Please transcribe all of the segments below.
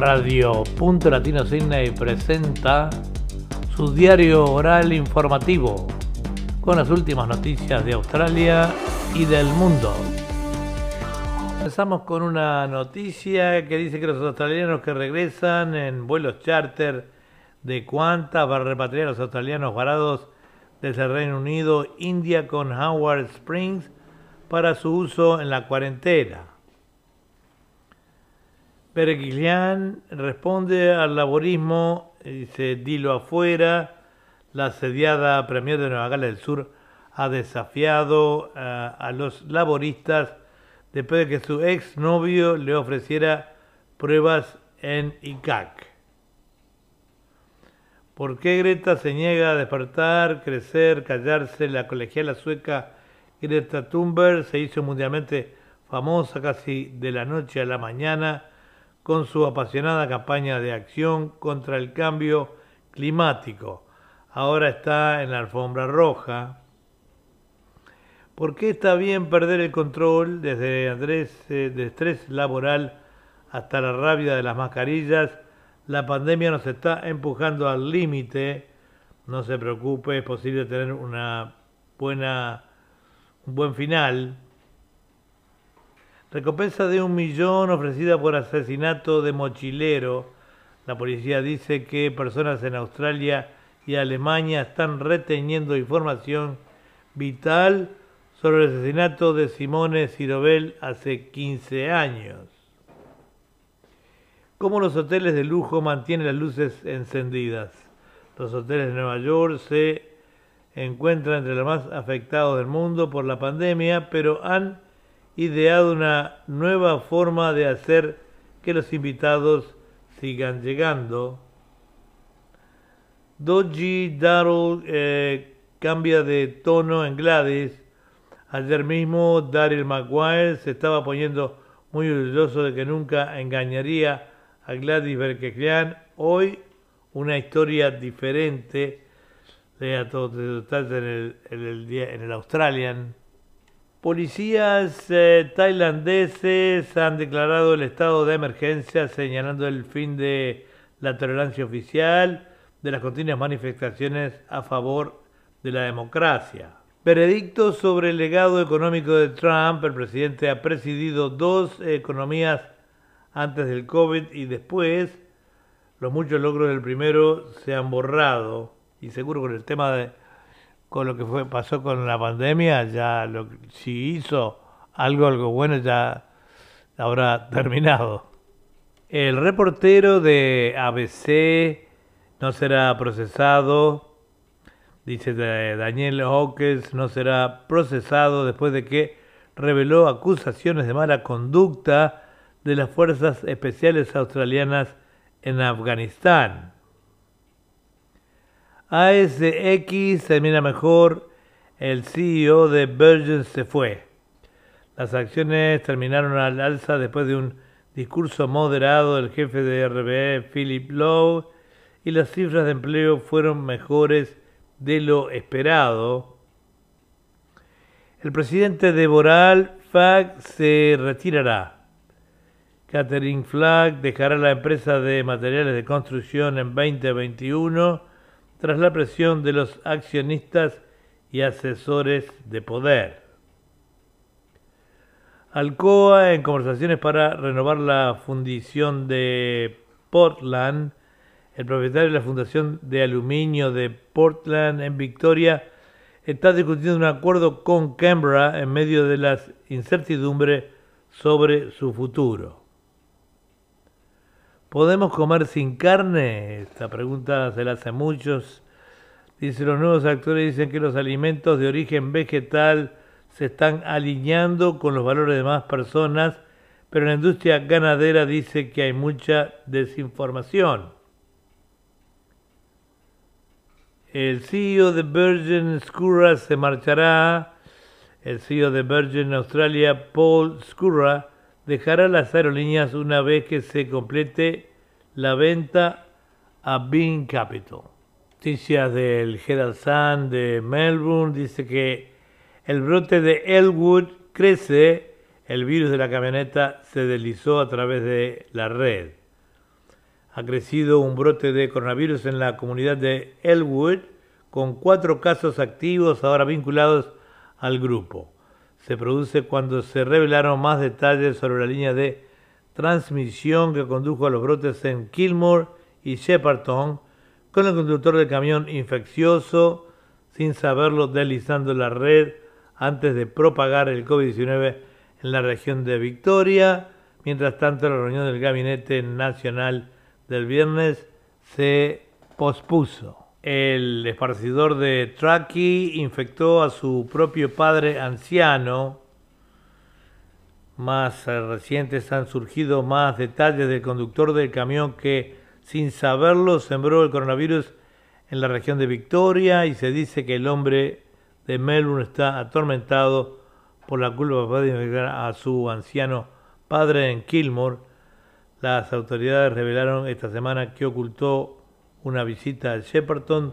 Radio Punto Latino Sydney presenta su diario oral informativo con las últimas noticias de Australia y del mundo. Empezamos con una noticia que dice que los australianos que regresan en vuelos charter de Qantas para repatriar a los australianos varados desde el Reino Unido, India con Howard Springs para su uso en la cuarentena. Perquilian responde al laborismo, dice dilo afuera, la asediada Premier de Nueva Gales del Sur ha desafiado a, a los laboristas después de que su ex novio le ofreciera pruebas en ICAC. ¿Por qué Greta se niega a despertar, crecer, callarse? La colegiala sueca Greta Thunberg se hizo mundialmente famosa casi de la noche a la mañana con su apasionada campaña de acción contra el cambio climático. Ahora está en la alfombra roja. ¿Por qué está bien perder el control desde Andrés, eh, de estrés laboral hasta la rabia de las mascarillas? La pandemia nos está empujando al límite. No se preocupe, es posible tener una buena, un buen final. Recompensa de un millón ofrecida por asesinato de mochilero. La policía dice que personas en Australia y Alemania están reteniendo información vital sobre el asesinato de Simone Cirobel hace 15 años. ¿Cómo los hoteles de lujo mantienen las luces encendidas? Los hoteles de Nueva York se encuentran entre los más afectados del mundo por la pandemia, pero han ideado una nueva forma de hacer que los invitados sigan llegando. Doji Daryl eh, cambia de tono en Gladys. Ayer mismo Daryl Maguire se estaba poniendo muy orgulloso de que nunca engañaría a Gladys Berkeklian. Hoy una historia diferente. Lea el, en el, en el Australian. Policías eh, tailandeses han declarado el estado de emergencia señalando el fin de la tolerancia oficial de las continuas manifestaciones a favor de la democracia. Veredicto sobre el legado económico de Trump. El presidente ha presidido dos economías antes del COVID y después. Los muchos logros del primero se han borrado y seguro con el tema de con lo que fue, pasó con la pandemia, ya lo, si hizo algo, algo bueno, ya habrá terminado. El reportero de ABC no será procesado, dice Daniel Hawkins, no será procesado después de que reveló acusaciones de mala conducta de las fuerzas especiales australianas en Afganistán. ASX termina mejor, el CEO de Virgin se fue. Las acciones terminaron al alza después de un discurso moderado del jefe de RBE, Philip Lowe, y las cifras de empleo fueron mejores de lo esperado. El presidente de Boral, Fag, se retirará. Catherine Flagg dejará la empresa de materiales de construcción en 2021 tras la presión de los accionistas y asesores de poder. Alcoa, en conversaciones para renovar la fundición de Portland, el propietario de la Fundación de Aluminio de Portland en Victoria, está discutiendo un acuerdo con Canberra en medio de las incertidumbres sobre su futuro. ¿Podemos comer sin carne? Esta pregunta se la hace muchos. Dice, los nuevos actores dicen que los alimentos de origen vegetal se están alineando con los valores de más personas, pero la industria ganadera dice que hay mucha desinformación. El CEO de Virgin Scurra se marchará. El CEO de Virgin Australia, Paul Scurra, dejará las aerolíneas una vez que se complete la venta a Bean Capital. Noticias del Herald Sun de Melbourne dice que el brote de Elwood crece, el virus de la camioneta se deslizó a través de la red. ha crecido un brote de coronavirus en la comunidad de Elwood, con cuatro casos activos ahora vinculados al grupo. Se produce cuando se revelaron más detalles sobre la línea de transmisión que condujo a los brotes en Kilmore y Shepperton, con el conductor del camión infeccioso, sin saberlo, deslizando la red antes de propagar el COVID-19 en la región de Victoria. Mientras tanto, la reunión del Gabinete Nacional del viernes se pospuso. El esparcidor de Truckee infectó a su propio padre anciano. Más recientes han surgido más detalles del conductor del camión que, sin saberlo, sembró el coronavirus en la región de Victoria y se dice que el hombre de Melbourne está atormentado por la culpa de infectar a su anciano padre en Kilmore las autoridades revelaron esta semana que ocultó una visita al Shepperton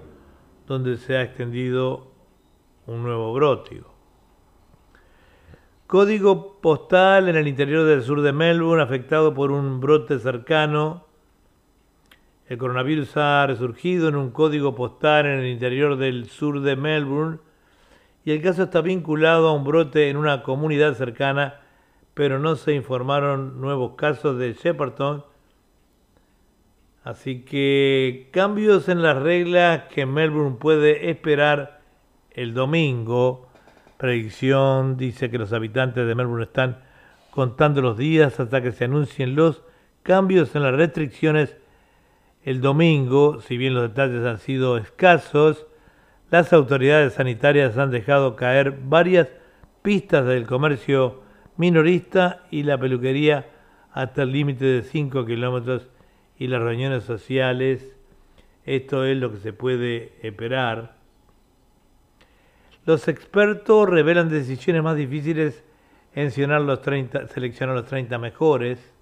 donde se ha extendido un nuevo brote. Código postal en el interior del sur de Melbourne afectado por un brote cercano. El coronavirus ha resurgido en un código postal en el interior del sur de Melbourne y el caso está vinculado a un brote en una comunidad cercana pero no se informaron nuevos casos de Shepperton. Así que cambios en las reglas que Melbourne puede esperar el domingo. Predicción dice que los habitantes de Melbourne están contando los días hasta que se anuncien los cambios en las restricciones el domingo, si bien los detalles han sido escasos, las autoridades sanitarias han dejado caer varias pistas del comercio minorista y la peluquería hasta el límite de 5 kilómetros y las reuniones sociales. Esto es lo que se puede esperar. Los expertos revelan decisiones más difíciles en seleccionar los 30, seleccionar los 30 mejores.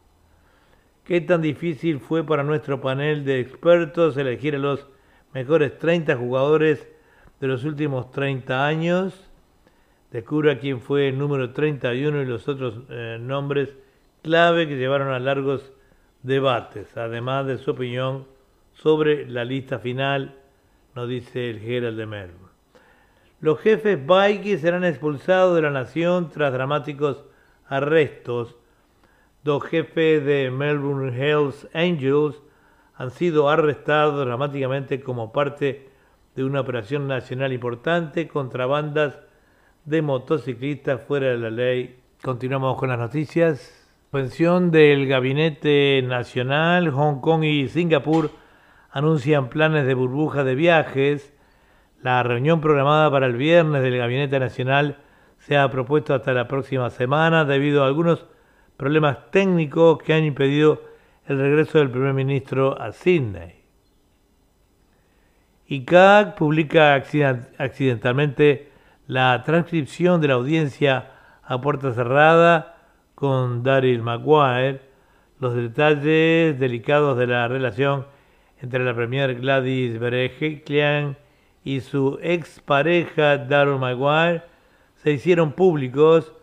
¿Qué tan difícil fue para nuestro panel de expertos elegir a los mejores 30 jugadores de los últimos 30 años? descubra quién fue el número 31 y los otros eh, nombres clave que llevaron a largos debates, además de su opinión sobre la lista final, nos dice el Gerald de Melbourne. Los jefes Vikings serán expulsados de la nación tras dramáticos arrestos. Dos jefes de Melbourne Hells Angels han sido arrestados dramáticamente como parte de una operación nacional importante contra bandas de motociclistas fuera de la ley. Continuamos con las noticias. Pensión del Gabinete Nacional, Hong Kong y Singapur anuncian planes de burbuja de viajes. La reunión programada para el viernes del Gabinete Nacional se ha propuesto hasta la próxima semana debido a algunos problemas técnicos que han impedido el regreso del primer ministro a Sydney. ICAC publica accidentalmente la transcripción de la audiencia a puerta cerrada con Daryl Maguire, los detalles delicados de la relación entre la premier Gladys Berejiklian y su expareja Daryl Maguire se hicieron públicos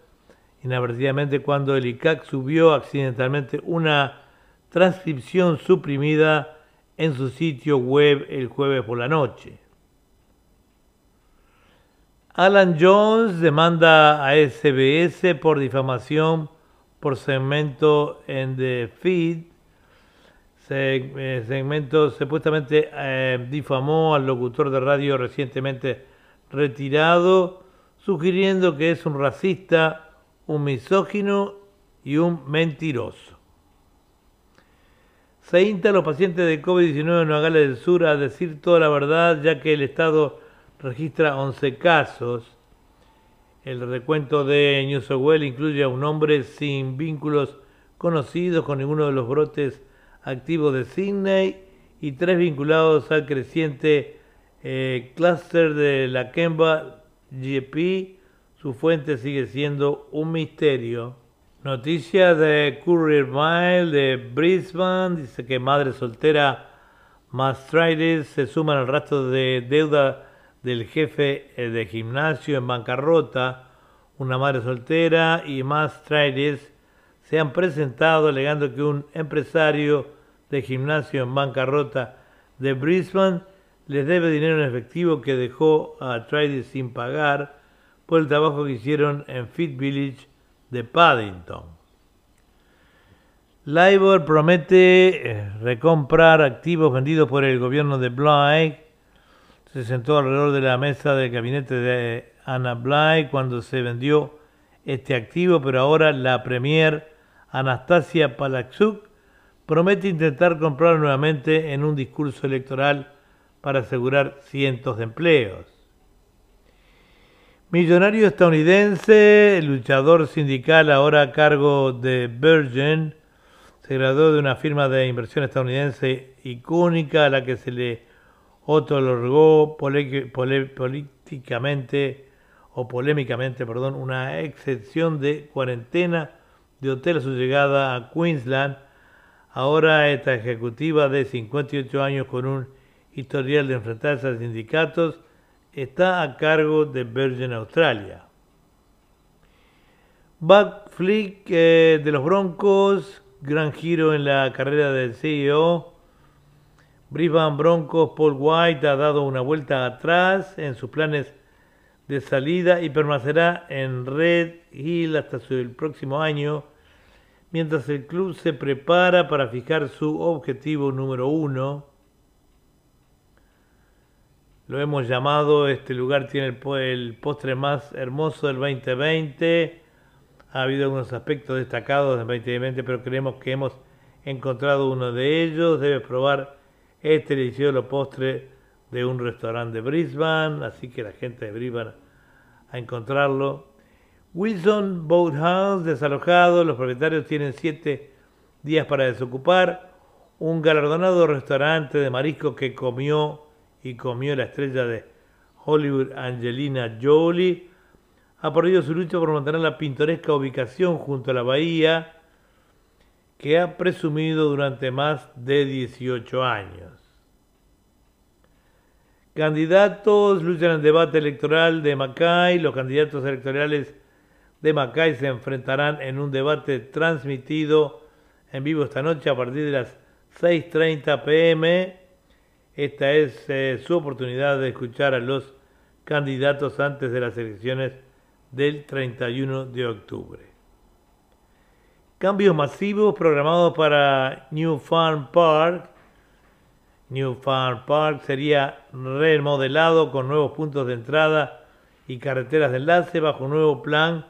inadvertidamente cuando el ICAC subió accidentalmente una transcripción suprimida en su sitio web el jueves por la noche. Alan Jones demanda a SBS por difamación por segmento en The Feed. Eh, segmento supuestamente eh, difamó al locutor de radio recientemente retirado, sugiriendo que es un racista, un misógino y un mentiroso. Se insta a los pacientes de COVID-19 en Nueva Gales del Sur a decir toda la verdad, ya que el Estado registra 11 casos. El recuento de New South incluye a un hombre sin vínculos conocidos con ninguno de los brotes activos de Sydney y tres vinculados al creciente eh, clúster de la Kemba GP. Su fuente sigue siendo un misterio. Noticia de Courier Mail de Brisbane dice que madre soltera Mastrides se suman al rastro de deuda del jefe eh, de gimnasio en bancarrota, una madre soltera y más trailers se han presentado alegando que un empresario de gimnasio en bancarrota de Brisbane les debe dinero en efectivo que dejó a Trident sin pagar por el trabajo que hicieron en Fit Village de Paddington. LIBOR promete eh, recomprar activos vendidos por el gobierno de Bly. Se sentó alrededor de la mesa del gabinete de Anna Bly cuando se vendió este activo, pero ahora la premier Anastasia Palaczuk promete intentar comprarlo nuevamente en un discurso electoral para asegurar cientos de empleos. Millonario estadounidense, luchador sindical ahora a cargo de Virgin, se graduó de una firma de inversión estadounidense icónica a la que se le otorgó políticamente o polémicamente, perdón, una excepción de cuarentena de hotel a su llegada a Queensland. Ahora esta ejecutiva de 58 años con un historial de enfrentarse a sindicatos está a cargo de Virgin Australia. Buck Flick eh, de los Broncos, gran giro en la carrera del CEO. Brisbane Broncos, Paul White ha dado una vuelta atrás en sus planes de salida y permanecerá en Red Hill hasta el próximo año, mientras el club se prepara para fijar su objetivo número uno. Lo hemos llamado, este lugar tiene el, postre más hermoso del 2020. Ha habido algunos aspectos destacados del 2020, pero creemos que hemos encontrado uno de ellos. Debes probar este delicioso postre de un restaurante de Brisbane, así que la gente de Brisbane a encontrarlo. Wilson Boathouse desalojado, los propietarios tienen siete días para desocupar. Un galardonado restaurante de marisco que comió y comió la estrella de Hollywood Angelina Jolie ha perdido su lucha por mantener la pintoresca ubicación junto a la bahía que ha presumido durante más de 18 años. Candidatos luchan en el debate electoral de Macay. Los candidatos electorales de Macay se enfrentarán en un debate transmitido en vivo esta noche a partir de las 6.30 pm. Esta es eh, su oportunidad de escuchar a los candidatos antes de las elecciones del 31 de octubre. Cambios masivos programados para New Farm Park New Farm Park sería remodelado con nuevos puntos de entrada y carreteras de enlace bajo un nuevo plan,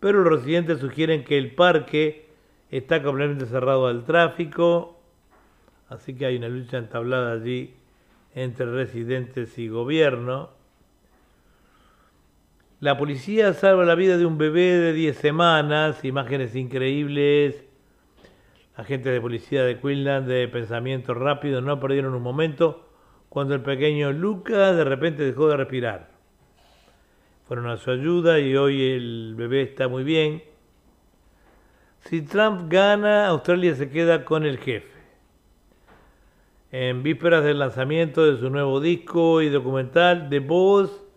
pero los residentes sugieren que el parque está completamente cerrado al tráfico, así que hay una lucha entablada allí entre residentes y gobierno. La policía salva la vida de un bebé de 10 semanas, imágenes increíbles Agentes de policía de Queensland de pensamiento rápido no perdieron un momento cuando el pequeño Lucas de repente dejó de respirar. Fueron a su ayuda y hoy el bebé está muy bien. Si Trump gana, Australia se queda con el jefe. En vísperas del lanzamiento de su nuevo disco y documental, The Boss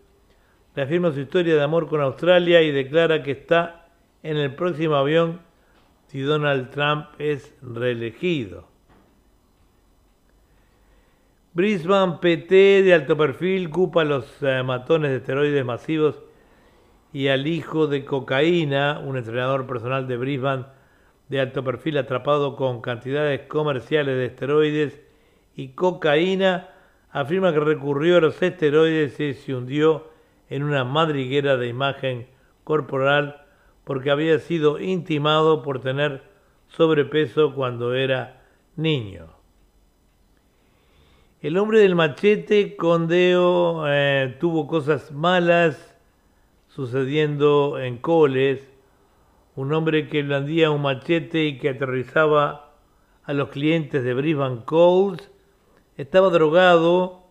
reafirma su historia de amor con Australia y declara que está en el próximo avión si Donald Trump es reelegido. Brisbane PT de alto perfil culpa los eh, matones de esteroides masivos y al hijo de cocaína, un entrenador personal de Brisbane de alto perfil atrapado con cantidades comerciales de esteroides y cocaína, afirma que recurrió a los esteroides y se hundió en una madriguera de imagen corporal porque había sido intimado por tener sobrepeso cuando era niño. El hombre del machete, Condeo, eh, tuvo cosas malas sucediendo en Coles. Un hombre que blandía un machete y que aterrizaba a los clientes de Brisbane Coles estaba drogado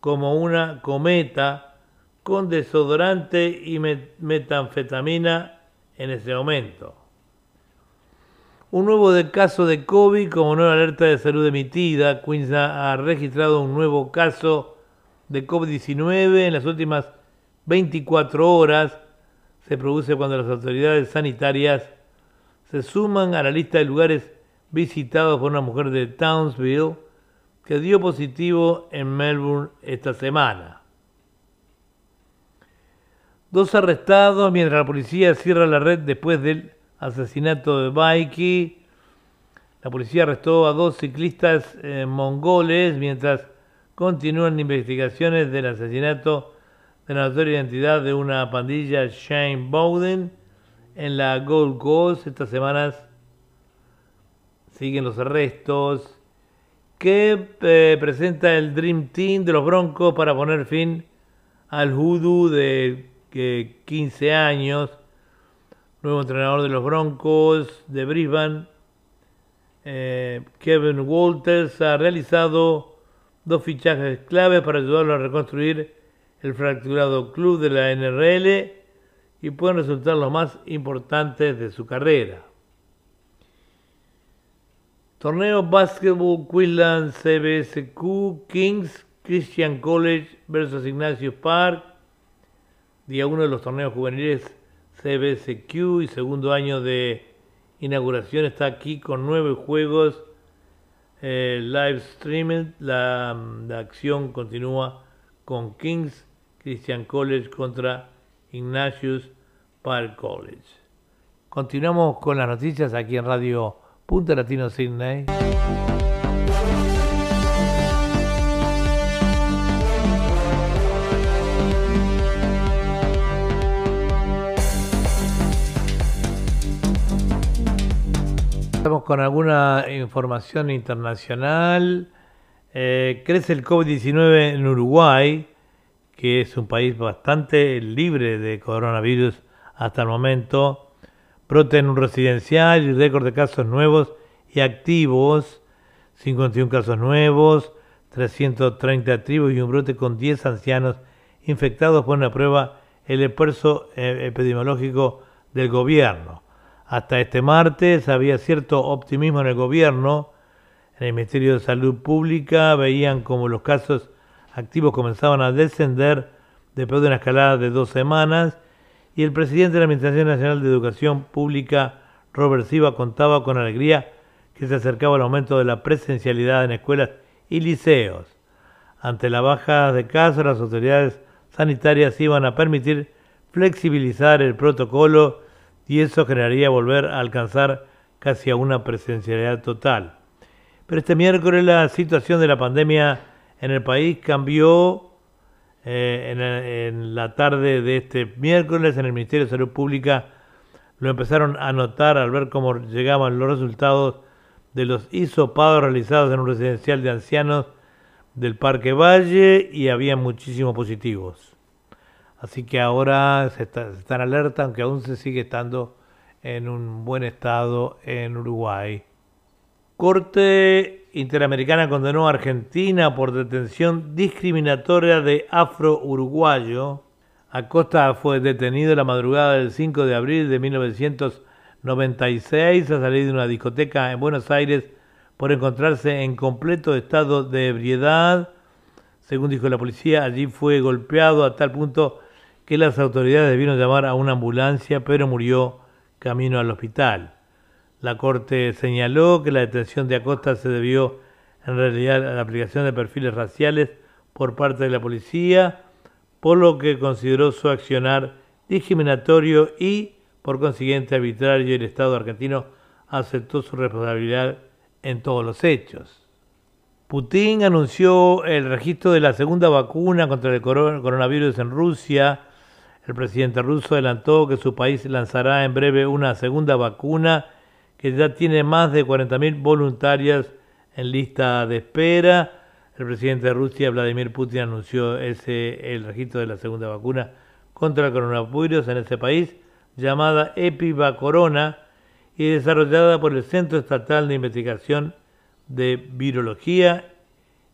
como una cometa con desodorante y metanfetamina en ese momento. Un nuevo caso de COVID como nueva alerta de salud emitida. Queensland ha registrado un nuevo caso de COVID-19 en las últimas 24 horas. Se produce cuando las autoridades sanitarias se suman a la lista de lugares visitados por una mujer de Townsville que dio positivo en Melbourne esta semana. Dos arrestados mientras la policía cierra la red después del asesinato de Baiki. La policía arrestó a dos ciclistas eh, mongoles mientras continúan investigaciones del asesinato de la notoria identidad de una pandilla Shane Bowden en la Gold Coast. Estas semanas siguen los arrestos que eh, presenta el Dream Team de los Broncos para poner fin al hoodoo de 15 años. Nuevo entrenador de los Broncos de Brisbane, eh, Kevin Walters, ha realizado dos fichajes claves para ayudarlo a reconstruir el fracturado club de la NRL y pueden resultar los más importantes de su carrera. Torneo Basketball Queensland CBSQ Kings Christian College versus Ignacio Park. Día uno de los torneos juveniles CBSQ y segundo año de inauguración está aquí con nueve juegos eh, live streaming. La, la acción continúa con Kings Christian College contra Ignatius Park College. Continuamos con las noticias aquí en Radio Punta Latino Sydney. Con alguna información internacional. Eh, crece el COVID-19 en Uruguay, que es un país bastante libre de coronavirus hasta el momento brote en un residencial y récord de casos nuevos y activos, 51 casos nuevos, 330 activos y un brote con 10 ancianos infectados por una prueba el esfuerzo eh, epidemiológico del gobierno. Hasta este martes había cierto optimismo en el gobierno. En el Ministerio de Salud Pública veían como los casos activos comenzaban a descender después de una escalada de dos semanas y el presidente de la Administración Nacional de Educación Pública, Robert Siva, contaba con alegría que se acercaba el aumento de la presencialidad en escuelas y liceos. Ante la baja de casos, las autoridades sanitarias iban a permitir flexibilizar el protocolo y eso generaría volver a alcanzar casi a una presencialidad total. Pero este miércoles la situación de la pandemia en el país cambió eh, en, la tarde de este miércoles en el Ministerio de Salud Pública lo empezaron a notar al ver cómo llegaban los resultados de los hisopados realizados en un residencial de ancianos del Parque Valle y había muchísimos positivos. Así que ahora se, está, están alerta, aunque aún se sigue estando en un buen estado en Uruguay. Corte Interamericana condenó a Argentina por detención discriminatoria de afro-uruguayo. Acosta fue detenido la madrugada del 5 de abril de 1996 a salir de una discoteca en Buenos Aires por encontrarse en completo estado de ebriedad. Según dijo la policía, allí fue golpeado a tal punto que las autoridades debieron llamar a una ambulancia, pero murió camino al hospital. La Corte señaló que la detención de Acosta se debió en realidad a la aplicación de perfiles raciales por parte de la policía, por lo que consideró su accionar discriminatorio y, por consiguiente, arbitrario. El Estado argentino aceptó su responsabilidad en todos los hechos. Putin anunció el registro de la segunda vacuna contra el coronavirus en Rusia. El presidente ruso adelantó que su país lanzará en breve una segunda vacuna que ya tiene más de 40.000 voluntarias en lista de espera. El presidente de Rusia, Vladimir Putin, anunció ese, el registro de la segunda vacuna contra el coronavirus en ese país, llamada Epivacorona y desarrollada por el Centro Estatal de Investigación de Virología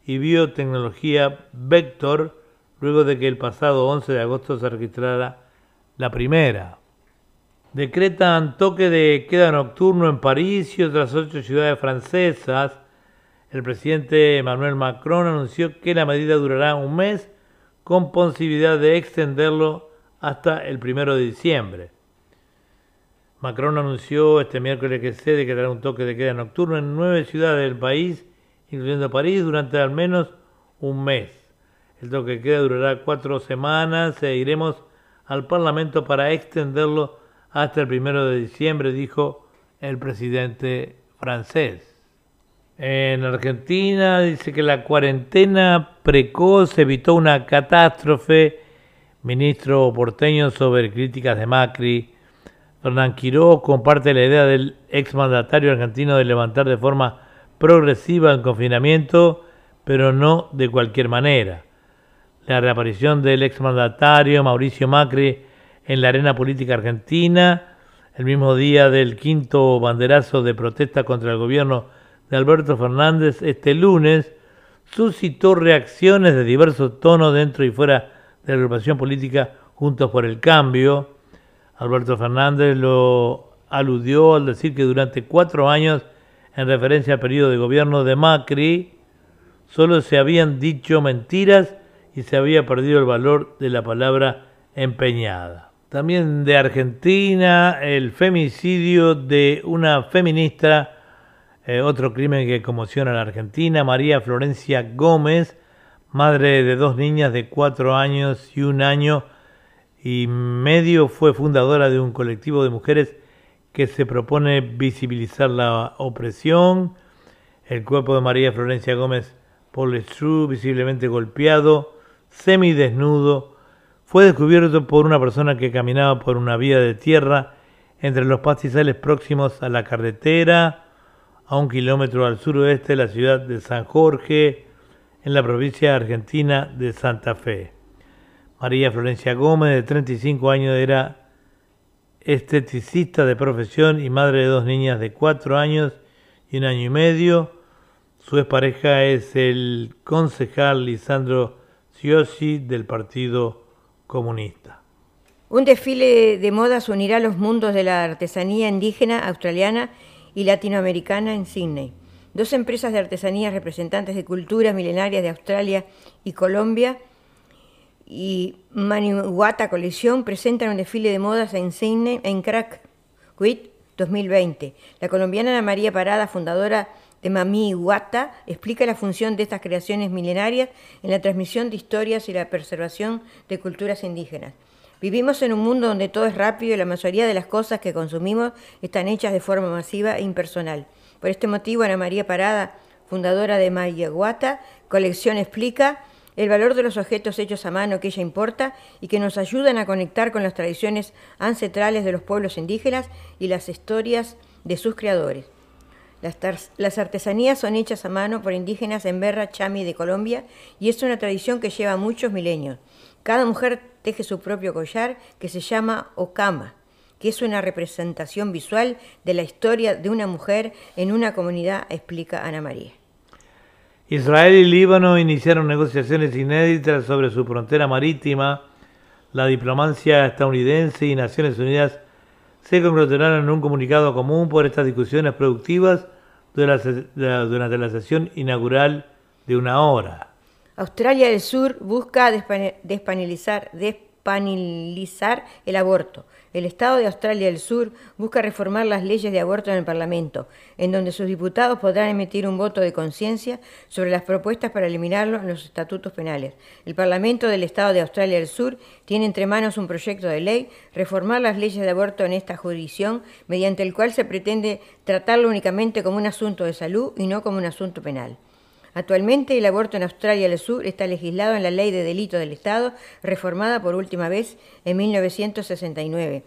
y Biotecnología Vector, luego de que el pasado 11 de agosto se registrara la primera decretan toque de queda nocturno en París y otras ocho ciudades francesas. El presidente Emmanuel Macron anunció que la medida durará un mes con posibilidad de extenderlo hasta el primero de diciembre. Macron anunció este miércoles que se declarará un toque de queda nocturno en nueve ciudades del país, incluyendo París, durante al menos un mes. El toque queda durará cuatro semanas e iremos al Parlamento para extenderlo hasta el primero de diciembre, dijo el presidente francés. En Argentina dice que la cuarentena precoz evitó una catástrofe. Ministro porteño sobre críticas de Macri Hernán Quiroz comparte la idea del exmandatario argentino de levantar de forma progresiva el confinamiento, pero no de cualquier manera. La reaparición del exmandatario Mauricio Macri en la arena política argentina, el mismo día del quinto banderazo de protesta contra el gobierno de Alberto Fernández este lunes, suscitó reacciones de diversos tonos dentro y fuera de la agrupación política Juntos por el Cambio, Alberto Fernández lo aludió al decir que durante cuatro años, en referencia al periodo de gobierno de Macri, solo se habían dicho mentiras y se había perdido el valor de la palabra empeñada. También de Argentina, el femicidio de una feminista, eh, otro crimen que conmociona a la Argentina, María Florencia Gómez, madre de dos niñas de cuatro años y un año, y medio fue fundadora de un colectivo de mujeres que se propone visibilizar la opresión. El cuerpo de María Florencia Gómez Polestru, visiblemente golpeado, semidesnudo, fue descubierto por una persona que caminaba por una vía de tierra entre los pastizales próximos a la carretera, a un kilómetro al suroeste de la ciudad de San Jorge, en la provincia argentina de Santa Fe. María Florencia Gómez, de 35 años, era esteticista de profesión y madre de dos niñas de 4 años y un año y medio. Su expareja es el concejal Lisandro Ciosi del Partido Comunista. Un desfile de modas unirá los mundos de la artesanía indígena, australiana y latinoamericana en Sydney. Dos empresas de artesanía representantes de culturas milenarias de Australia y Colombia y Maniwata Colección presentan un desfile de modas en Sydney en Crack Quit 2020. La colombiana Ana María Parada, fundadora de Wata, explica la función de estas creaciones milenarias en la transmisión de historias y la preservación de culturas indígenas. Vivimos en un mundo donde todo es rápido y la mayoría de las cosas que consumimos están hechas de forma masiva e impersonal. Por este motivo, Ana María Parada, fundadora de Wata colección explica el valor de los objetos hechos a mano que ella importa y que nos ayudan a conectar con las tradiciones ancestrales de los pueblos indígenas y las historias de sus creadores. Las, artesanías son hechas a mano por indígenas en Berra Chami de Colombia y es una tradición que lleva muchos milenios. Cada mujer teje su propio collar que se llama Okama, que es una representación visual de la historia de una mujer en una comunidad, explica Ana María. Israel y Líbano iniciaron negociaciones inéditas sobre su frontera marítima. La diplomacia estadounidense y Naciones Unidas se conglomeraron en un comunicado común por estas discusiones productivas durante la sesión inaugural de una hora. Australia del Sur busca despanelizar el aborto. El Estado de Australia del Sur busca reformar las leyes de aborto en el Parlamento, en donde sus diputados podrán emitir un voto de conciencia sobre las propuestas para eliminarlo en los estatutos penales. El Parlamento del Estado de Australia del Sur tiene entre manos un proyecto de ley, reformar las leyes de aborto en esta jurisdicción, mediante el cual se pretende tratarlo únicamente como un asunto de salud y no como un asunto penal. Actualmente el aborto en Australia del Sur está legislado en la Ley de Delito del Estado, reformada por última vez en 1969.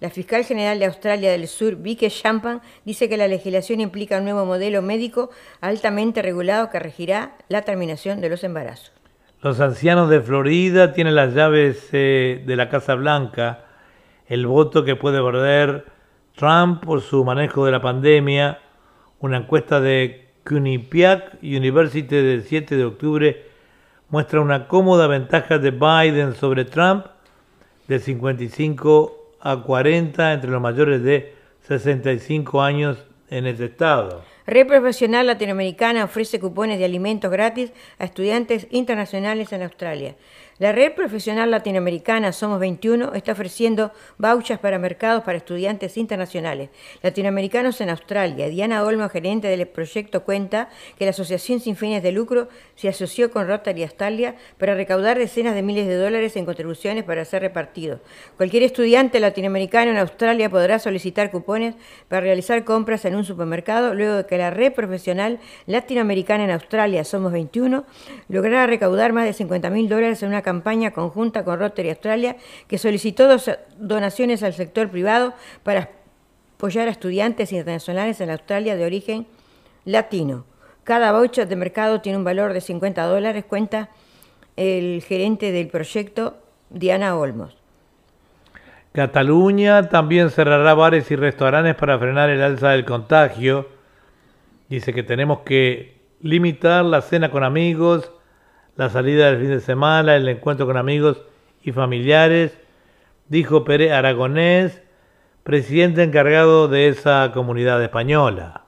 La fiscal general de Australia del Sur, Vicky Champan, dice que la legislación implica un nuevo modelo médico altamente regulado que regirá la terminación de los embarazos. Los ancianos de Florida tienen las llaves eh, de la Casa Blanca, el voto que puede perder Trump por su manejo de la pandemia, una encuesta de Quinnipiac University del 7 de octubre muestra una cómoda ventaja de Biden sobre Trump de 55 a 40 entre los mayores de 65 años en ese estado. Red Profesional Latinoamericana ofrece cupones de alimentos gratis a estudiantes internacionales en Australia. La red profesional latinoamericana Somos 21 está ofreciendo vouchers para mercados para estudiantes internacionales latinoamericanos en Australia. Diana Olmo, gerente del proyecto, cuenta que la Asociación Sin Fines de Lucro se asoció con Rotary Australia para recaudar decenas de miles de dólares en contribuciones para ser repartidos. Cualquier estudiante latinoamericano en Australia podrá solicitar cupones para realizar compras en un supermercado luego de que la red profesional latinoamericana en Australia Somos 21 lograra recaudar más de 50 mil dólares en una campaña conjunta con Rotary Australia que solicitó donaciones al sector privado para apoyar a estudiantes internacionales en Australia de origen latino. Cada voucher de mercado tiene un valor de 50 dólares, cuenta el gerente del proyecto, Diana Olmos. Cataluña también cerrará bares y restaurantes para frenar el alza del contagio. Dice que tenemos que limitar la cena con amigos, la salida del fin de semana, el encuentro con amigos y familiares, dijo Pérez Aragonés, presidente encargado de esa comunidad española.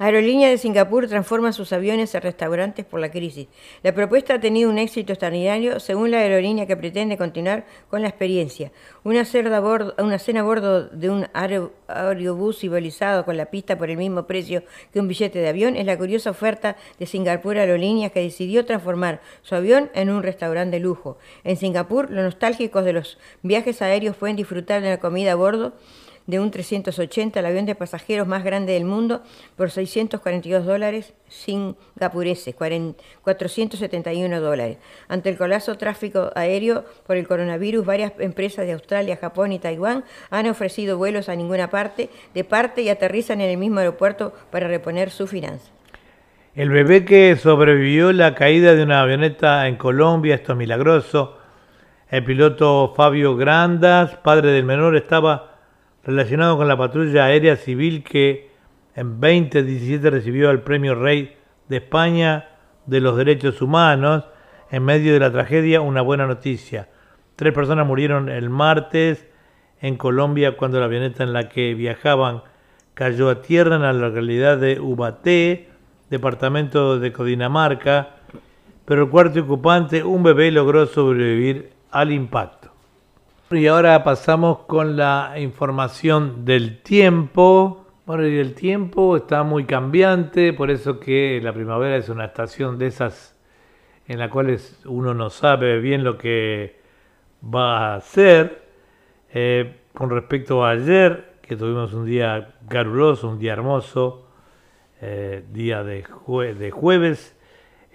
Aerolínea de Singapur transforma sus aviones en restaurantes por la crisis. La propuesta ha tenido un éxito extraordinario según la aerolínea que pretende continuar con la experiencia. Una, cena a bordo, de un aerobús civilizado con la pista por el mismo precio que un billete de avión es la curiosa oferta de Singapur Aerolíneas que decidió transformar su avión en un restaurante de lujo. En Singapur, los nostálgicos de los viajes aéreos pueden disfrutar de la comida a bordo de un 380, el avión de pasajeros más grande del mundo, por 642 dólares singapureses, 471 dólares. Ante el colapso tráfico aéreo por el coronavirus, varias empresas de Australia, Japón y Taiwán han ofrecido vuelos a ninguna parte, de parte y aterrizan en el mismo aeropuerto para reponer su finanza. El bebé que sobrevivió la caída de una avioneta en Colombia, esto es milagroso. El piloto Fabio Grandas, padre del menor, estaba relacionado con la patrulla aérea civil que en 2017 recibió el Premio Rey de España de los Derechos Humanos. En medio de la tragedia, una buena noticia. Tres personas murieron el martes en Colombia cuando la avioneta en la que viajaban cayó a tierra en la localidad de Ubaté, departamento de Codinamarca, pero el cuarto ocupante, un bebé, logró sobrevivir al impacto. Y ahora pasamos con la información del tiempo. Bueno, y el tiempo está muy cambiante, por eso que la primavera es una estación de esas en la cual uno no sabe bien lo que va a hacer. Eh, con respecto a ayer, que tuvimos un día caluroso, un día hermoso, eh, día de, jueves.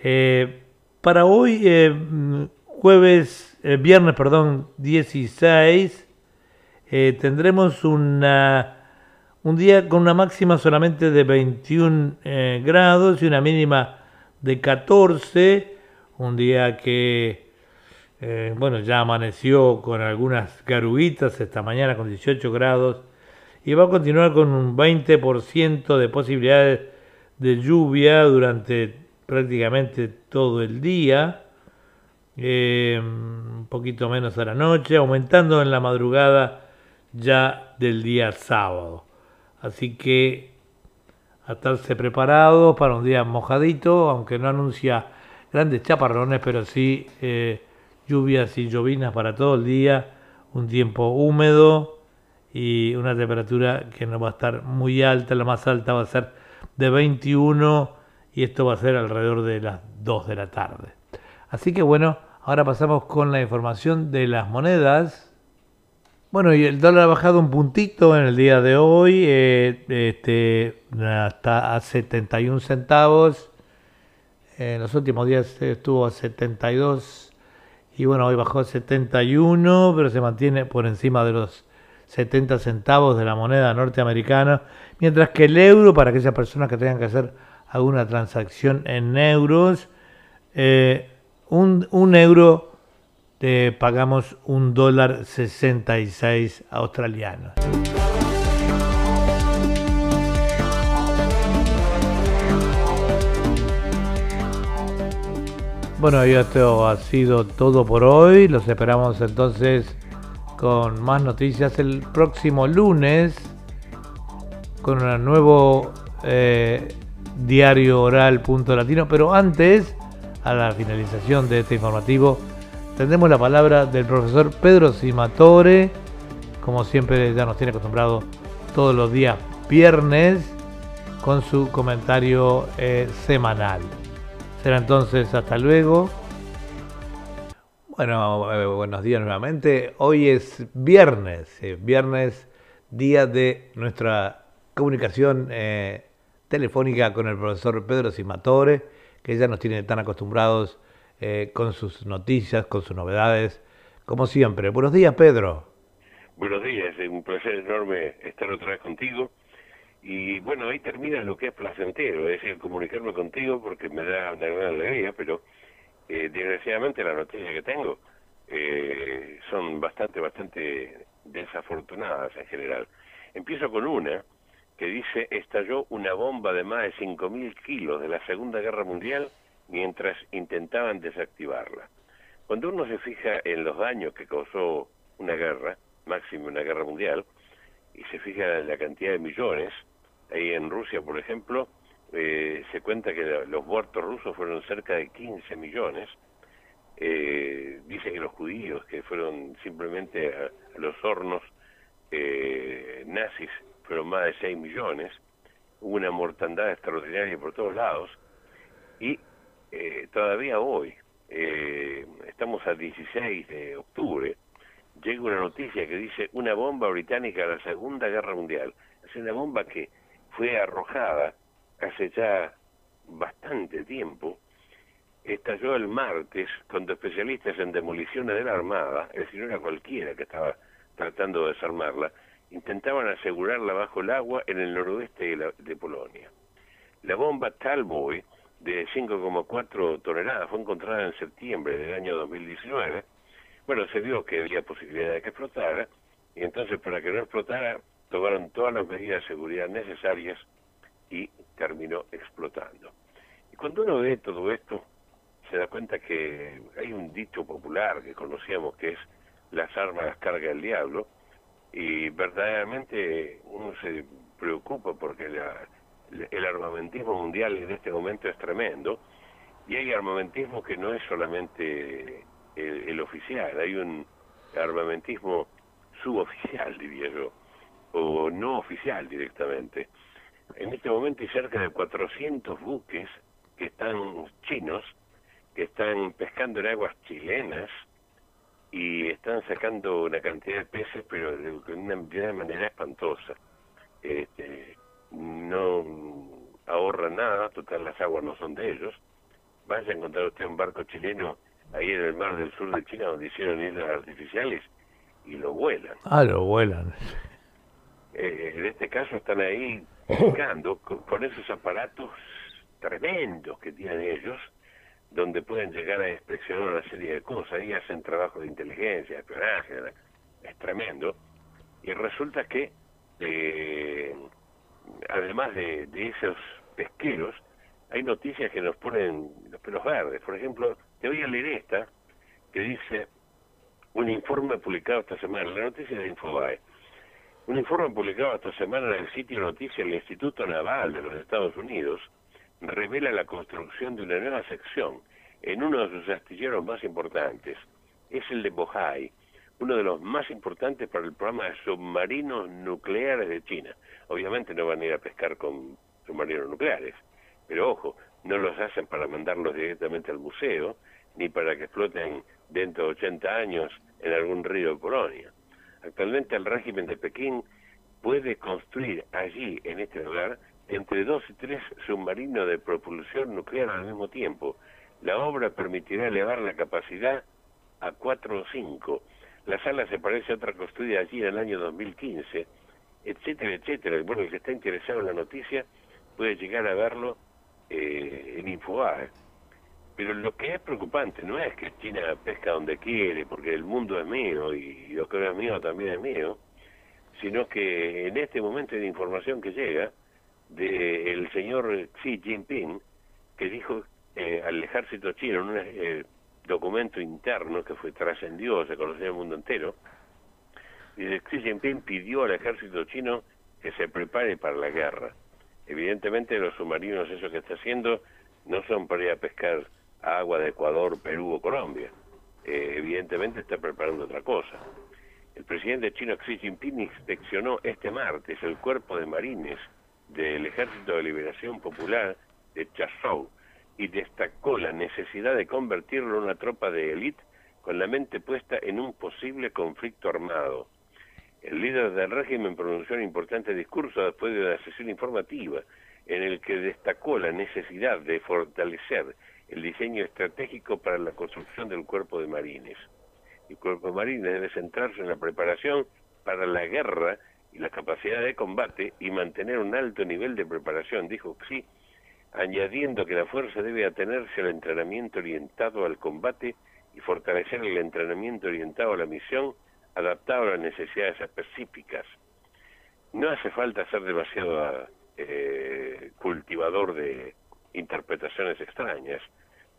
Eh, para hoy, jueves eh, viernes, perdón, 16, eh, tendremos una, un día con una máxima solamente de 21 eh, grados y una mínima de 14, un día que, bueno, ya amaneció con algunas garuitas esta mañana con 18 grados y va a continuar con un 20% de posibilidades de lluvia durante prácticamente todo el día eh, un poquito menos a la noche, aumentando en la madrugada ya del día sábado. Así que a estarse preparados para un día mojadito, aunque no anuncia grandes chaparrones, pero sí eh, lluvias y llovinas para todo el día, un tiempo húmedo y una temperatura que no va a estar muy alta, la más alta va a ser de 21 y esto va a ser alrededor de las 2 de la tarde. Así que bueno, ahora pasamos con la información de las monedas. Bueno, y el dólar ha bajado un puntito en el día de hoy, eh, este, hasta a 71 centavos. En los últimos días estuvo a 72 y bueno, hoy bajó a 71, pero se mantiene por encima de los 70 centavos de la moneda norteamericana, mientras que el euro, para aquellas personas que tengan que hacer alguna transacción en euros, eh, un, euro te pagamos un dólar 66 australiano. Bueno, y esto ha sido todo por hoy. Los esperamos entonces con más noticias el próximo lunes con un nuevo eh, diario oral punto latino, pero antes, a la finalización de este informativo, tendremos la palabra del profesor Pedro Simatore, como siempre ya nos tiene acostumbrado todos los días viernes, con su comentario eh, semanal. Será entonces hasta luego. Bueno, eh, buenos días nuevamente. Hoy es viernes, eh, viernes, día de nuestra comunicación telefónica con el profesor Pedro Simatore, que ya nos tiene tan acostumbrados con sus noticias, con sus novedades, como siempre. Buenos días, Pedro. Buenos días, es un placer enorme estar otra vez contigo. Y bueno, ahí termina lo que es placentero, es decir, comunicarme contigo porque me da una gran alegría, pero eh, desgraciadamente las noticias que tengo eh, son bastante, bastante desafortunadas en general. Empiezo con una que dice, estalló una bomba de más de 5.000 kilos de la Segunda Guerra Mundial mientras intentaban desactivarla. Cuando uno se fija en los daños que causó una guerra, máximo una guerra mundial, y se fija en la cantidad de millones, ahí en Rusia, por ejemplo, eh, se cuenta que los muertos rusos fueron cerca de 15 millones. Eh, dice que los judíos, que fueron simplemente a, los hornos eh, nazis, fueron más de 6 millones. Hubo una mortandad extraordinaria por todos lados. Y eh, todavía hoy, estamos a 16 de octubre, llega una noticia que dice una bomba británica a la Segunda Guerra Mundial. Es una bomba que fue arrojada hace ya bastante tiempo, estalló el martes cuando especialistas en demoliciones de la Armada, es decir, no era cualquiera que estaba tratando de desarmarla, intentaban asegurarla bajo el agua en el noroeste de, de Polonia. La bomba Talboy, de 5,4 toneladas, fue encontrada en septiembre del año 2019. Bueno, se vio que había posibilidad de que explotara, y entonces para que no explotara, tomaron todas las medidas de seguridad necesarias y terminó explotando. Y cuando uno ve todo esto, se da cuenta que hay un dicho popular que conocíamos que es las armas las carga el diablo, y verdaderamente uno se preocupa porque el armamentismo mundial en este momento es tremendo, y hay armamentismo que no es solamente el, el oficial, hay un armamentismo suboficial, diría yo, o no oficial directamente. En este momento hay cerca de 400 buques que están chinos, que están pescando en aguas chilenas y están sacando una cantidad de peces, pero de, una, manera espantosa. Este, no ahorran nada, total las aguas no son de ellos. Vaya a encontrar usted un barco chileno ahí en el mar del sur de China donde hicieron islas artificiales y lo vuelan. Ah, lo vuelan. Eh, en este caso están ahí buscando con, esos aparatos tremendos que tienen ellos, donde pueden llegar a expresionar una serie de cosas, y hacen trabajo de inteligencia, espionaje, es tremendo, y resulta que, eh, además de, de esos pesqueros, hay noticias que nos ponen los pelos verdes. Por ejemplo, te voy a leer esta, que dice un informe publicado esta semana, la noticia de Infobae un informe publicado esta semana en el sitio Noticias del Instituto Naval de los Estados Unidos revela la construcción de una nueva sección en uno de sus astilleros más importantes. Es el de Bohai, uno de los más importantes para el programa de submarinos nucleares de China. Obviamente no van a ir a pescar con submarinos nucleares, pero ojo, no los hacen para mandarlos directamente al museo, ni para que exploten dentro de 80 años en algún río de Polonia. Actualmente el régimen de Pekín puede construir allí, en este lugar, entre dos y tres submarinos de propulsión nuclear al mismo tiempo. La obra permitirá elevar la capacidad a cuatro o cinco. La sala se parece a otra construida allí en el año 2015, etcétera, etcétera. Bueno, el que está interesado en la noticia puede llegar a verlo eh, en Infobae. Pero lo que es preocupante no es que China pesca donde quiere, porque el mundo es mío y lo que es mío también es mío, sino que en este momento de información que llega del señor Xi Jinping, que dijo eh, al ejército chino en un eh, documento interno que fue trascendió, se conoció en el mundo entero, dice Xi Jinping pidió al ejército chino que se prepare para la guerra. Evidentemente los submarinos, eso que está haciendo, no son para ir a pescar agua de Ecuador, Perú o Colombia. Eh, evidentemente está preparando otra cosa. El presidente chino Xi Jinping inspeccionó este martes el cuerpo de marines del Ejército de Liberación Popular de Chazhou y destacó la necesidad de convertirlo en una tropa de élite con la mente puesta en un posible conflicto armado. El líder del régimen pronunció un importante discurso después de una sesión informativa en el que destacó la necesidad de fortalecer el diseño estratégico para la construcción del cuerpo de marines. El cuerpo de marines debe centrarse en la preparación para la guerra la capacidad de combate y mantener un alto nivel de preparación, dijo Xi, añadiendo que la fuerza debe atenerse al entrenamiento orientado al combate y fortalecer el entrenamiento orientado a la misión adaptado a las necesidades específicas. No hace falta ser demasiado eh, cultivador de interpretaciones extrañas.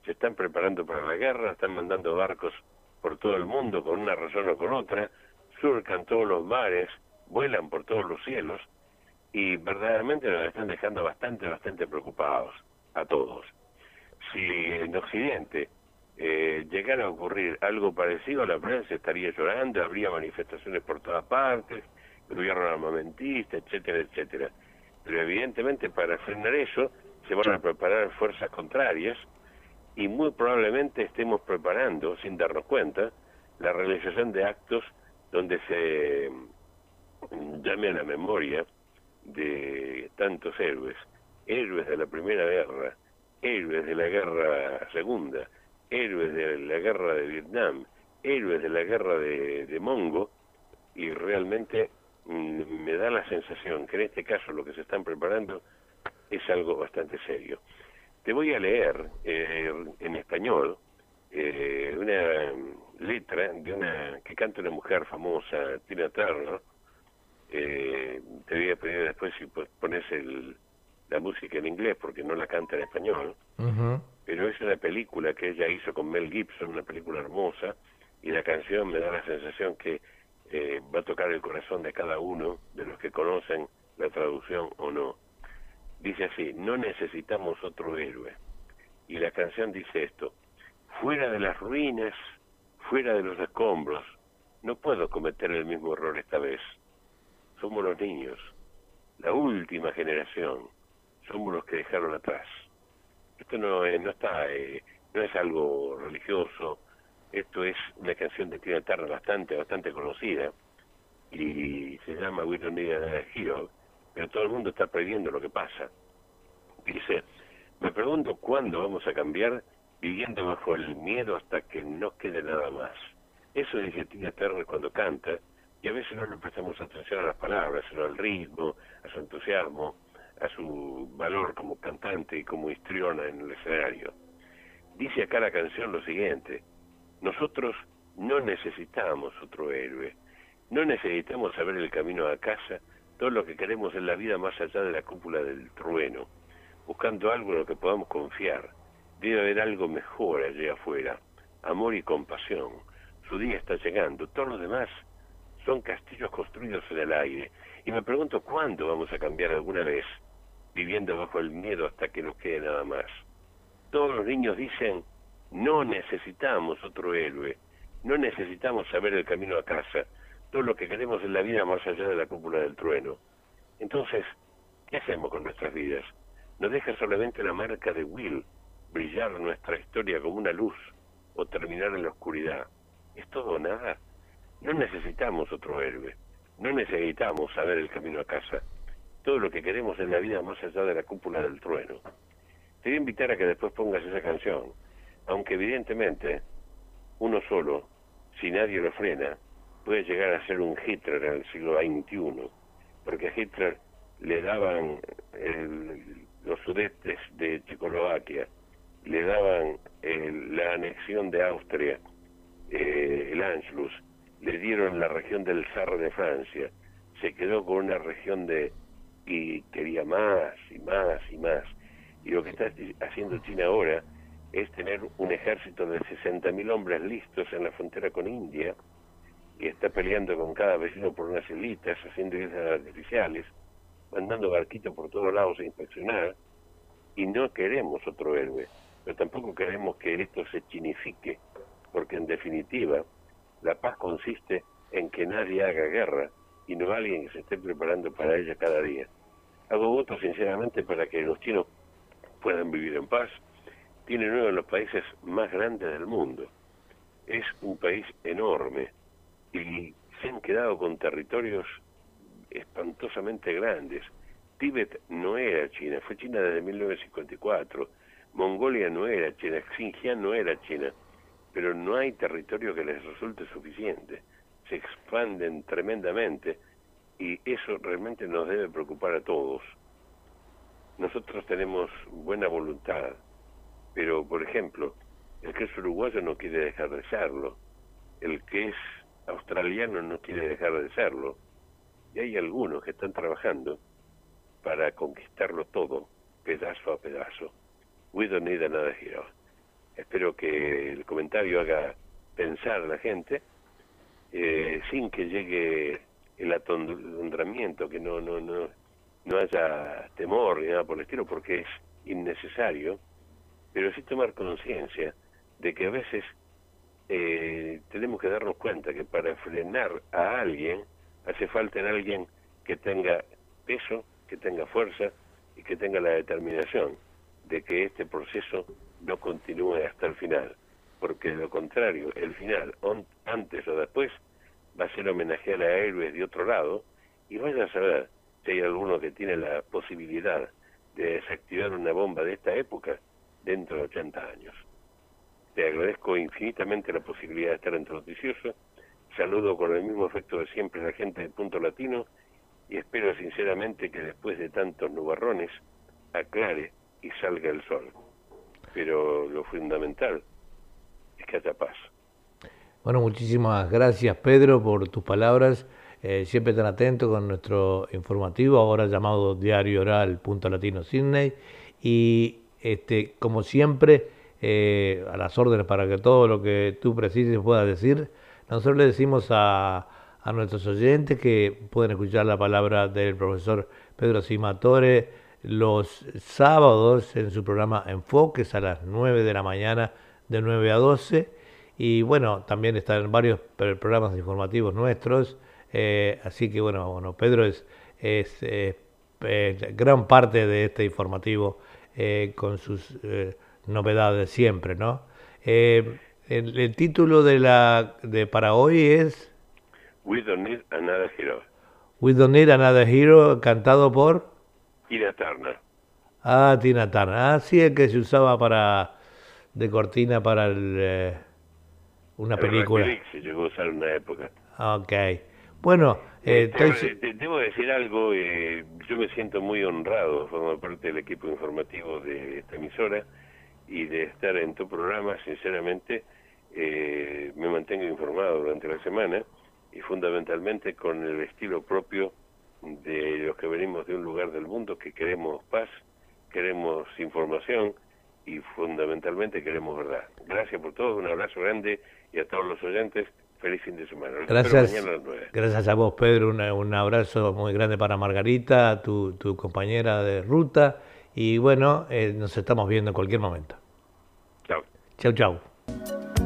Se están preparando para la guerra, están mandando barcos por todo el mundo con una razón o con otra, surcan todos los mares, vuelan por todos los cielos y verdaderamente nos están dejando bastante, bastante preocupados a todos. Si en Occidente eh, llegara a ocurrir algo parecido, la prensa estaría llorando, habría manifestaciones por todas partes, gobierno armamentista, etcétera, etcétera. Pero evidentemente para frenar eso se van a preparar fuerzas contrarias y muy probablemente estemos preparando, sin darnos cuenta, la realización de actos donde se llame a la memoria de tantos héroes, héroes de la Primera Guerra, héroes de la Guerra Segunda, héroes de la Guerra de Vietnam, héroes de la Guerra de, Mongo, y realmente mm, me da la sensación que en este caso lo que se están preparando es algo bastante serio. Te voy a leer eh, en español eh, una letra de una que canta una mujer famosa, Tina Turner, eh, te voy a pedir después si pones el, la música en inglés porque no la canta en español, pero es una película que ella hizo con Mel Gibson, una película hermosa, y la canción me da la sensación que eh, va a tocar el corazón de cada uno de los que conocen la traducción o no. Dice así, no necesitamos otro héroe. Y la canción dice esto, fuera de las ruinas, fuera de los escombros, no puedo cometer el mismo error esta vez somos los niños, la última generación, somos los que dejaron atrás. Esto no, no está, eh, no es algo religioso, esto es una canción de Tina Turner bastante, bastante conocida y se llama We Don't Need a Hero, pero todo el mundo está perdiendo lo que pasa. Dice, me pregunto cuándo vamos a cambiar viviendo bajo el miedo hasta que no quede nada más. Eso dice Tina Turner cuando canta, y a veces no le prestamos atención a las palabras, sino al ritmo, a su entusiasmo, a su valor como cantante y como histriona en el escenario. Dice acá la canción lo siguiente, nosotros no necesitamos otro héroe, no necesitamos saber el camino a casa, todo lo que queremos en la vida más allá de la cúpula del trueno, buscando algo en lo que podamos confiar. Debe haber algo mejor allí afuera, amor y compasión. Su día está llegando, todos los demás son castillos construidos en el aire. Y me pregunto cuándo vamos a cambiar alguna vez, viviendo bajo el miedo hasta que nos quede nada más. Todos los niños dicen, no necesitamos otro héroe, no necesitamos saber el camino a casa, todo lo que queremos en la vida más allá de la cúpula del trueno. Entonces, ¿qué hacemos con nuestras vidas? ¿Nos deja solamente la marca de Will brillar nuestra historia como una luz o terminar en la oscuridad? ¿Es todo o nada? No necesitamos otro héroe, no necesitamos saber el camino a casa. Todo lo que queremos en la vida más allá de la cúpula del trueno. Te voy a invitar a que después pongas esa canción, aunque evidentemente uno solo, si nadie lo frena, puede llegar a ser un Hitler en el siglo XXI, porque a Hitler le daban los sudetes de Checoslovaquia, le daban la anexión de Austria, eh, el Anschluss, le dieron la región del Sarre de Francia, se quedó con una región de y quería más y más y más. Y lo que está haciendo China ahora es tener un ejército de 60.000 hombres listos en la frontera con India y está peleando con cada vecino por unas islitas, haciendo islas artificiales, mandando barquitos por todos lados a inspeccionar, y no queremos otro héroe, pero tampoco queremos que esto se chinifique, porque en definitiva la paz consiste en que nadie haga guerra y no alguien que se esté preparando para ella cada día. Hago voto sinceramente para que los chinos puedan vivir en paz. Tienen uno de los países más grandes del mundo. Es un país enorme y se han quedado con territorios espantosamente grandes. Tíbet no era China, fue China desde 1954. Mongolia no era China, Xinjiang no era China, pero no hay territorio que les resulte suficiente. Se expanden tremendamente y eso realmente nos debe preocupar a todos. Nosotros tenemos buena voluntad, pero por ejemplo, el que es uruguayo no quiere dejar de serlo, el que es australiano no quiere dejar de serlo, y hay algunos que están trabajando para conquistarlo todo, pedazo a pedazo. We don't need another hero. Espero que el comentario haga pensar a la gente eh, sin que llegue el atondramiento, que no, no, no, no haya temor ni nada por el estilo, porque es innecesario, pero sí tomar conciencia de que a veces eh, tenemos que darnos cuenta que para frenar a alguien hace falta en alguien que tenga peso, que tenga fuerza y que tenga la determinación de que este proceso no continúe hasta el final, porque de lo contrario, el final, antes o después, va a ser homenajear a héroes de otro lado, y vaya a saber si hay alguno que tiene la posibilidad de desactivar una bomba de esta época dentro de 80 años. Te agradezco infinitamente la posibilidad de estar entre noticioso, saludo con el mismo efecto de siempre a la gente de Punto Latino y espero sinceramente que después de tantos nubarrones aclare y salga el sol. Pero lo fundamental es que haya paz. Bueno, muchísimas gracias Pedro por tus palabras. Eh, siempre tan atento con nuestro informativo, ahora llamado Diario Oral Punto Latino Sydney. Y este, como siempre, eh, a las órdenes para que todo lo que tú precises puedas decir. Nosotros le decimos a, a nuestros oyentes que pueden escuchar la palabra del profesor Pedro Simatore los sábados en su programa Enfoques a las 9 de la mañana, de 9 a 12 y bueno, también están varios programas informativos nuestros, eh, así que bueno, bueno, Pedro es, es eh, gran parte de este informativo eh, con sus novedades siempre, ¿no? El, título de la de para hoy es We Don't Need Another Hero. We Don't Need Another Hero, cantado por Tina Turner. Ah, Tina Turner. Ah, sí, el que se usaba para de cortina para el una película. se llegó a usar en una época. Ok. Bueno, eh, eh debo decir algo, eh, yo me siento muy honrado formar parte del equipo informativo de esta emisora y de estar en tu programa, sinceramente, eh, me mantengo informado durante la semana y fundamentalmente con el estilo propio de los que venimos de un lugar del mundo que queremos paz, queremos información y fundamentalmente queremos verdad. Gracias por todo, un abrazo grande y a todos los oyentes, feliz fin de semana. gracias, gracias a vos, Pedro. un abrazo muy grande para Margarita, tu, tu compañera de ruta. Y bueno, eh, nos estamos viendo en cualquier momento. Chao. Chau, chau.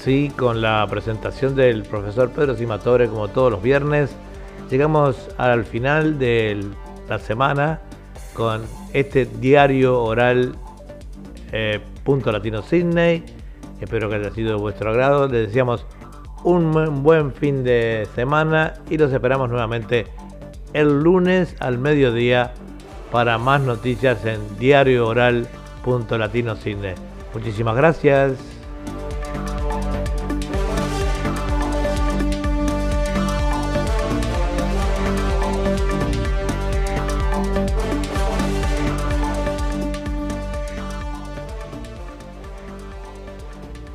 Y así, con la presentación del profesor Pedro Simatore, como todos los viernes, llegamos al final de la semana con este diario oral eh, Punto Latino Sydney. Espero que haya sido de vuestro agrado. Les deseamos un buen fin de semana y los esperamos nuevamente el lunes al mediodía para más noticias en diario oral Punto Latino Sydney. Muchísimas gracias.